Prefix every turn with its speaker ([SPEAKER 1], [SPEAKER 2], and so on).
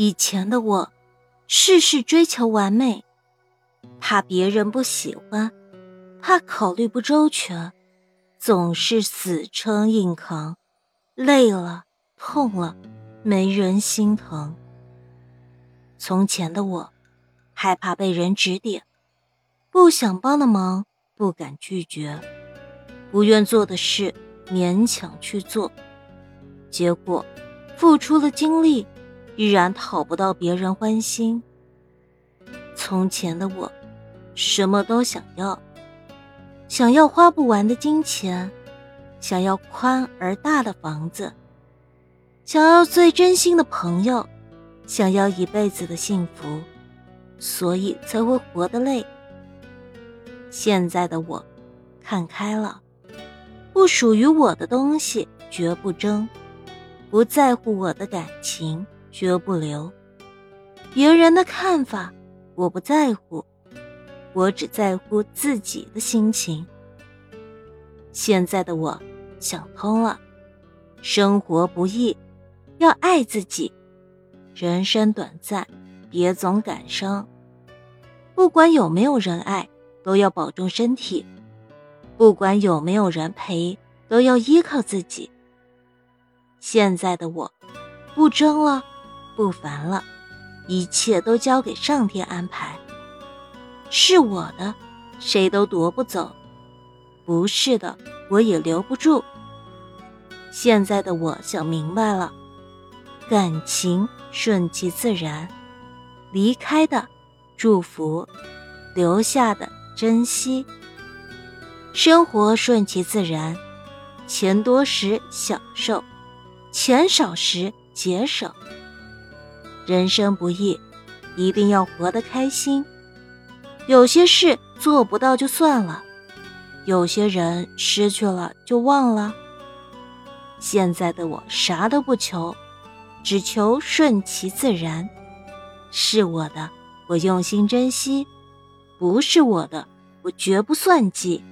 [SPEAKER 1] 以前的我，事事追求完美，怕别人不喜欢，怕考虑不周全，总是死撑硬扛，累了痛了，没人心疼。从前的我，害怕被人指点，不想帮的忙不敢拒绝，不愿做的事勉强去做，结果付出了精力。依然讨不到别人欢心。从前的我，什么都想要，想要花不完的金钱，想要宽而大的房子，想要最真心的朋友，想要一辈子的幸福，所以才会活得累。现在的我，看开了，不属于我的东西绝不争，不在乎我的感情。绝不留别人的看法，我不在乎，我只在乎自己的心情。现在的我想通了，生活不易，要爱自己。人生短暂，别总感伤。不管有没有人爱，都要保重身体；不管有没有人陪，都要依靠自己。现在的我，不争了。不烦了，一切都交给上天安排。是我的，谁都夺不走；不是的，我也留不住。现在的我想明白了，感情顺其自然，离开的祝福，留下的珍惜。生活顺其自然，钱多时享受，钱少时节省。人生不易，一定要活得开心。有些事做不到就算了，有些人失去了就忘了。现在的我啥都不求，只求顺其自然。是我的，我用心珍惜；不是我的，我绝不算计。